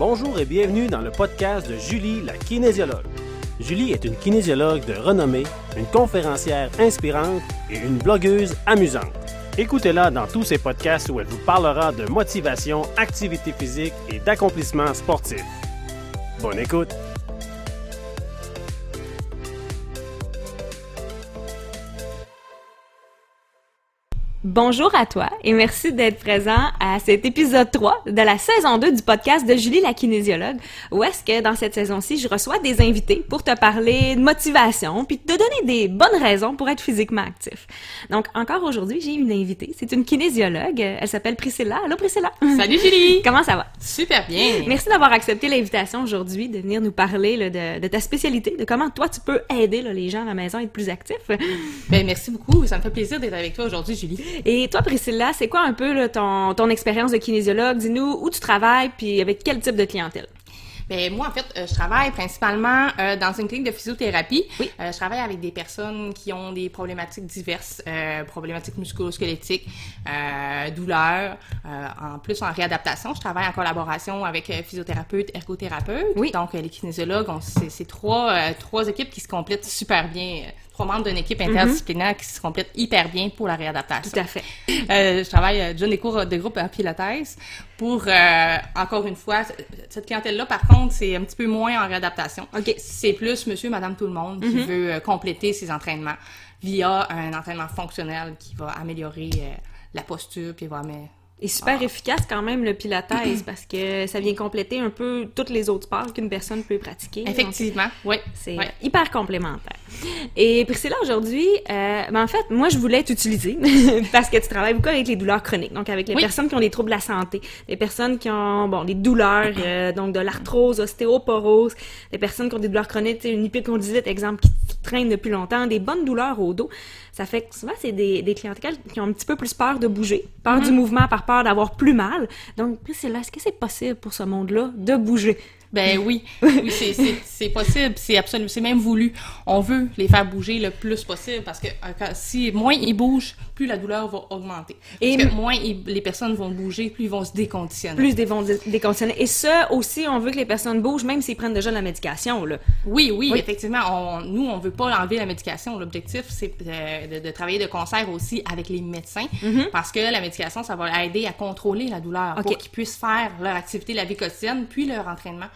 Bonjour et bienvenue dans le podcast de Julie, la kinésiologue. Julie est une kinésiologue de renommée, une conférencière inspirante et une blogueuse amusante. Écoutez-la dans tous ses podcasts où elle vous parlera de motivation, activité physique et d'accomplissement sportif. Bonne écoute! Bonjour à toi et merci d'être présent à cet épisode 3 de la saison 2 du podcast de Julie la kinésiologue où est-ce que dans cette saison-ci, je reçois des invités pour te parler de motivation puis te donner des bonnes raisons pour être physiquement actif. Donc encore aujourd'hui, j'ai une invitée, c'est une kinésiologue, elle s'appelle Priscilla. Allô Priscilla? Salut Julie. Comment ça va? Super bien. Merci d'avoir accepté l'invitation aujourd'hui de venir nous parler là, de, de, ta spécialité, de comment toi tu peux aider là, les gens à la maison à être plus actifs. Ben merci beaucoup, ça me fait plaisir d'être avec toi aujourd'hui Julie. Et toi, Priscilla, c'est quoi un peu ton, ton expérience de kinésiologue? Dis-nous où tu travailles, puis avec quel type de clientèle? Ben moi, en fait, euh, je travaille principalement euh, dans une clinique de physiothérapie. Oui. Euh, je travaille avec des personnes qui ont des problématiques diverses, problématiques musculo-squelettiques, douleurs. en plus, en réadaptation, je travaille en collaboration avec physiothérapeutes, ergothérapeutes. Oui. Donc, les kinésiologues, c'est trois, trois équipes qui se complètent super bien trois membres d'une équipe interdisciplinaire qui se complètent hyper bien pour la réadaptation. Tout à fait. Euh, je travaille, euh, donne des cours de groupe à Pilates pour, euh, encore une fois, cette clientèle-là, par contre, c'est un petit peu moins en réadaptation. OK. C'est plus monsieur, madame, tout le monde qui veut euh, compléter ses entraînements via un entraînement fonctionnel qui va améliorer euh, la posture puis va mais Et super efficace quand même le pilates parce que ça vient compléter un peu tous les autres sports qu'une personne peut pratiquer. Donc, effectivement, oui. C'est hyper complémentaire. Et Priscilla, aujourd'hui, euh, ben en fait, moi, je voulais t'utiliser parce que tu travailles beaucoup avec les douleurs chroniques, donc avec les Oui. personnes qui ont des troubles de la santé, des personnes qui ont, bon, des douleurs, euh, donc de l'arthrose, ostéoporose, des personnes qui ont des douleurs chroniques, une hypocondylite, exemple, qui, qui traîne depuis longtemps, des bonnes douleurs au dos. Ça fait que souvent, c'est des, des clientèles qui ont un petit peu plus peur de bouger, peur du mouvement, par peur d'avoir plus mal. Donc, Priscilla, est-ce que c'est possible pour ce monde-là de bouger? Ben oui, oui, c'est- possible, c'est absolument, c'est même voulu. On veut les faire bouger le plus possible parce que euh, si moins ils bougent, plus la douleur va augmenter. Et Parce que m- moins ils- les personnes vont bouger, plus ils vont se déconditionner. Plus des vont dé- déconditionner. Et ça aussi, on veut que les personnes bougent, même s'ils prennent déjà de la médication, là. Oui, oui, Oui. effectivement. On, nous, on veut pas enlever la médication. L'objectif, c'est euh, de, de travailler de concert aussi avec les médecins parce que la médication, ça va aider à contrôler la douleur Ok. pour qu'ils puissent faire leur activité la vie quotidienne puis leur entraînement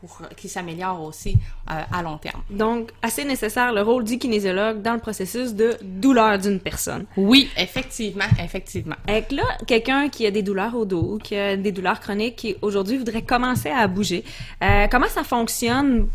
pour qu'ils s'améliorent aussi euh, à long terme. Donc, assez nécessaire le rôle du kinésiologue dans le processus de douleur d'une personne. Oui, effectivement, effectivement. Avec là, quelqu'un qui a des douleurs au dos, qui a des douleurs chroniques, qui aujourd'hui voudrait commencer à bouger, euh, comment ça fonctionne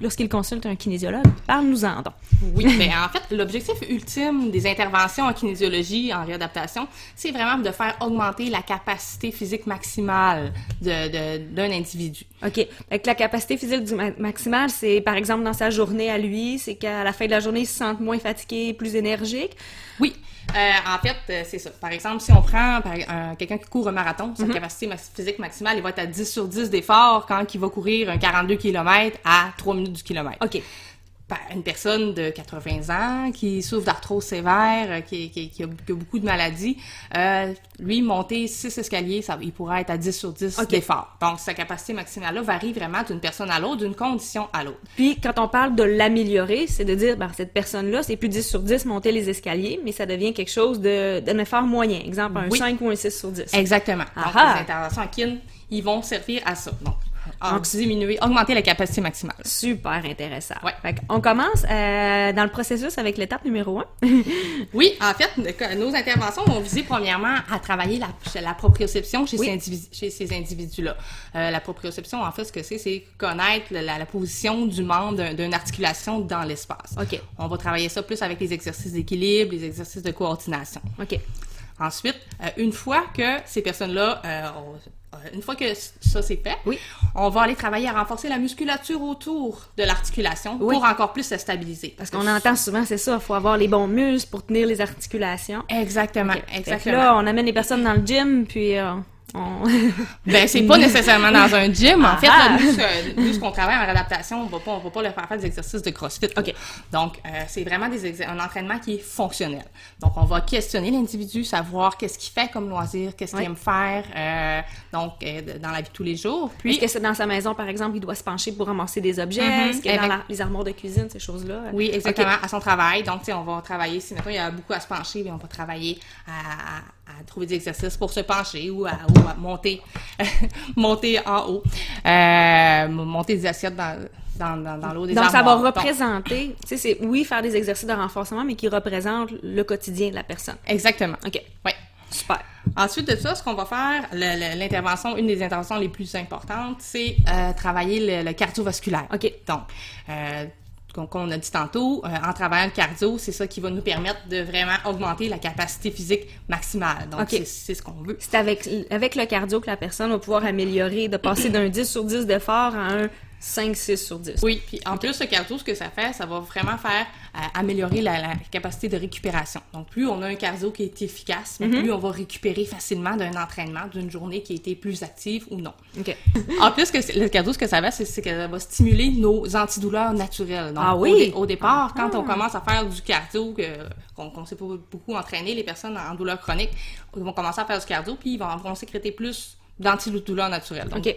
lorsqu'il consulte un kinésiologue? Parle-nous-en donc. Oui, mais en fait, l'objectif ultime des interventions en kinésiologie, en réadaptation, c'est vraiment de faire augmenter la capacité physique maximale de- de- d'un individu. OK. Avec la capacité physique du ma- maximale, c'est par exemple dans sa journée à lui, c'est qu'à la fin de la journée, il se sente moins fatigué, plus énergique. Oui. Euh, en fait, euh, c'est ça. Par exemple, si on prend un- quelqu'un qui court un marathon, sa capacité max- physique maximale, il va être à 10 sur 10 d'effort quand il va courir un 42 km à 3 minutes du kilomètre. OK. Une personne de 80 ans qui souffre d'arthrose sévère, euh, qui, qui, qui, a, qui a beaucoup de maladies, euh, lui, monter 6 escaliers, ça, il pourrait être à 10 sur 10 Ok. d'effort. Donc, sa capacité maximale-là varie vraiment d'une personne à l'autre, d'une condition à l'autre. Puis quand on parle de l'améliorer, c'est de dire, ben, cette personne-là, c'est plus 10 sur 10 monter les escaliers, mais ça devient quelque chose d'un effort moyen. Exemple, un Oui. 5 ou un 6 sur 10. Exactement. Donc, Aha. les interventions en kin, ils vont servir à ça. Donc, en Donc, diminuer, augmenter la capacité maximale. Super intéressant. Ouais. Fait on commence euh, dans le processus avec l'étape numéro 1. Oui, en fait, nos interventions vont viser premièrement à travailler la, la proprioception chez Oui. ces, individu- chez ces individus-là. Euh, la proprioception, en fait, ce que c'est, c'est connaître la, la position du membre d'un- d'une articulation dans l'espace. OK. On va travailler ça plus avec les exercices d'équilibre, les exercices de coordination. OK. Ensuite, euh, une fois que ces personnes-là, on- euh, une fois que ça c'est fait, Oui. on va aller travailler à renforcer la musculature autour de l'articulation Oui. pour encore plus se stabiliser. Parce qu'on entend souvent, c'est ça, il faut avoir les bons muscles pour tenir les articulations. Exactement, exactement. là, on amène les personnes dans le gym, puis euh, ben, c'est pas nécessairement dans un gym. En fait, là, Ah. nous, ce- nous, ce qu'on travaille en réadaptation, on va pas, on va pas leur faire faire des exercices de CrossFit. OK. Donc, euh, c'est vraiment des un entraînement qui est fonctionnel. Donc, on va questionner l'individu, savoir qu'est-ce qu'il fait comme loisir, qu'est-ce qu'il aime faire, euh, donc, euh, dans la vie de tous les jours. Puis, Est-ce que c'est dans sa maison, par exemple, il doit se pencher pour ramasser des objets? Mhm. Est-ce que dans la- les armoires de cuisine, ces choses-là? Oui, exactement, à son travail. Donc, tu sais, on va travailler, si maintenant il y a beaucoup à se pencher, bien, on va travailler à, à- à trouver des exercices pour se pencher ou à, ou à monter, monter en haut, euh, monter des assiettes dans, dans, dans, dans l'eau des Donc, ça va représenter, tu sais, c'est, oui, faire des exercices de renforcement, mais qui représentent le quotidien de la personne. exactement. OK. Oui. Super. Ensuite de ça, ce qu'on va faire, l'intervention, une des interventions les plus importantes, c'est euh, travailler le, le cardiovasculaire. OK. Donc, euh, comme comme on a dit tantôt, euh, en travaillant le cardio, c'est ça qui va nous permettre de vraiment augmenter la capacité physique maximale. Donc, c'est ce qu'on veut. C'est avec, avec le cardio que la personne va pouvoir améliorer, de passer d'un 10 sur 10 d'effort à un 5-6 sur 10. Oui, puis en plus, le cardio, ce que ça fait, ça va vraiment faire euh, améliorer la, la capacité de récupération. Donc, plus on a un cardio qui est efficace, mais plus on va récupérer facilement d'un entraînement, d'une journée qui a été plus active ou non. OK. En plus, que le cardio, ce que ça va, c'est c'est que ça va stimuler nos antidouleurs naturelles. Donc, Ah au oui? dé- Au, départ, quand on commence à faire du cardio, qu'on qu'on sait pas beaucoup entraîner, les personnes en douleur chronique, ils vont commencer à faire du cardio, puis ils vont, vont sécréter plus d'antidouleurs naturelles. Donc, OK.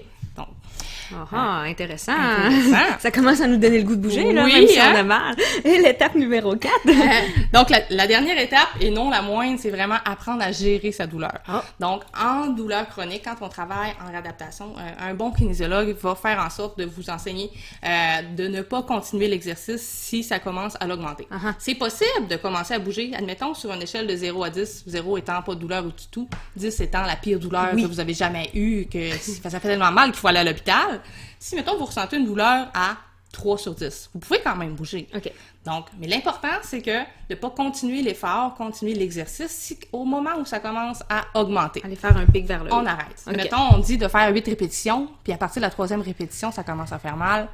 Ah, ah, intéressant. Intéressant. Ça commence à nous donner le goût de bouger, là, Oui, même si on hein? a mal. Et l'étape numéro 4. Donc, la, la dernière étape, et non la moindre, c'est vraiment apprendre à gérer sa douleur. Ah. Donc, en douleur chronique, quand on travaille en réadaptation, euh, un bon kinésiologue va faire en sorte de vous enseigner euh, de ne pas continuer l'exercice si ça commence à l'augmenter. Ah-ha. C'est possible de commencer à bouger, admettons, sur une échelle de 0 à 10, 0 étant pas de douleur du tout, 10 étant la pire douleur Oui. que vous avez jamais eue, que ça fait tellement mal qu'il faut aller à l'hôpital. Si, mettons, vous ressentez une douleur à 3 sur 10, vous pouvez quand même bouger. OK. Donc, mais l'important, c'est que de pas continuer l'effort, continuer l'exercice, si au moment où ça commence à augmenter, Allez faire un pic vers le haut. on arrête. Mettons, on dit de faire 8 répétitions, puis à partir de la troisième répétition, ça commence à faire mal,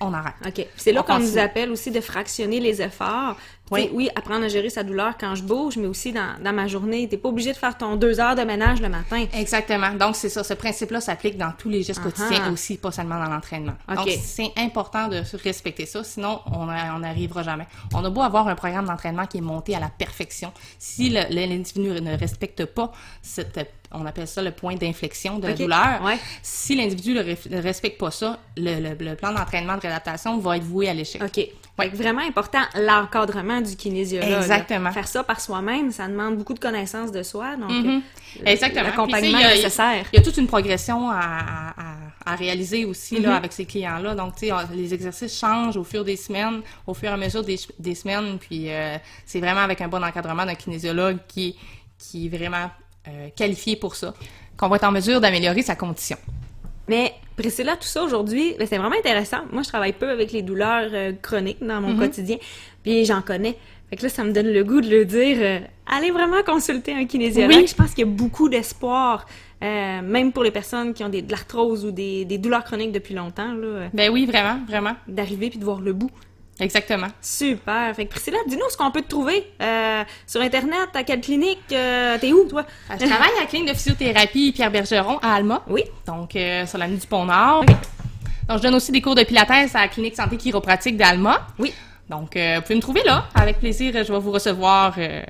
on arrête. OK. C'est là On qu'on nous appelle aussi de fractionner les efforts. Oui. oui, apprendre à gérer sa douleur quand je bouge, mais aussi dans, dans ma journée. T'es pas obligé de faire ton deux heures de ménage le matin. Exactement. Donc, c'est ça. Ce principe-là s'applique dans tous les gestes Ah quotidiens aussi, pas seulement dans l'entraînement. OK. Donc, c'est important de respecter ça, sinon on n'arrivera jamais. On a beau avoir un programme d'entraînement qui est monté à la perfection. Si l'individu ne respecte pas cette, on appelle ça le point d'inflexion de la douleur, Ouais. si l'individu ne respecte pas ça, le, le- le plan d'entraînement de réadaptation va être voué à l'échec. OK. Que vraiment important, l'encadrement du kinésiologue. Exactement. Faire ça par soi-même, ça demande beaucoup de connaissances de soi. Donc, Mhm. euh, Exactement. l'accompagnement a- nécessaire. Il y a toute une progression à, à- à- à réaliser aussi là, Mhm. avec ces clients-là. Donc, tu sais, les exercices changent au fur des semaines, au fur et à mesure des, des semaines. Puis, euh, c'est vraiment avec un bon encadrement d'un kinésiologue qui, qui est vraiment euh, qualifié pour ça, qu'on va être en mesure d'améliorer sa condition. Mais Priscilla, tout ça aujourd'hui, ben, c'est vraiment intéressant. Moi, je travaille peu avec les douleurs euh, chroniques dans mon quotidien, puis j'en connais. Fait que là, ça me donne le goût de le dire. euh, allez vraiment consulter un kinésiologue. Oui. Je pense qu'il y a beaucoup d'espoir, euh, même pour les personnes qui ont des, de l'arthrose ou des, des douleurs chroniques depuis longtemps, là, Ben oui, vraiment, vraiment. d'arriver puis de voir le bout. Exactement. Super. Fait que Priscilla, dis-nous ce qu'on peut te trouver euh, sur Internet, à quelle clinique, euh, t'es où, toi? Je travaille à la clinique de physiothérapie Pierre Bergeron à Alma. Oui. Donc, euh, sur l'avenue du Pont-Nord. Donc, je donne aussi des cours de pilates à la clinique santé chiropratique d'Alma. Oui. Donc, euh, vous pouvez me trouver là. Avec plaisir, je vais vous recevoir euh,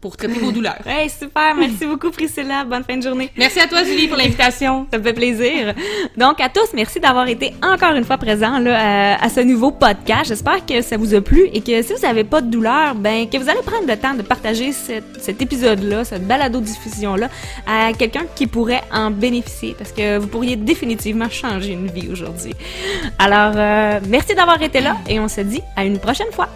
pour traiter vos douleurs. Hey, super. Merci beaucoup, Priscilla. Bonne fin de journée. Merci à toi, Julie, pour l'invitation. Ça me fait plaisir. Donc, à tous, merci d'avoir été encore une fois présents là, à, à ce nouveau podcast. J'espère que ça vous a plu et que si vous n'avez pas de douleur, ben que vous allez prendre le temps de partager cet, cet épisode-là, cette balado-diffusion-là, à quelqu'un qui pourrait en bénéficier parce que vous pourriez définitivement changer une vie aujourd'hui. Alors, euh, merci d'avoir été là et on se dit à une prochaine fois.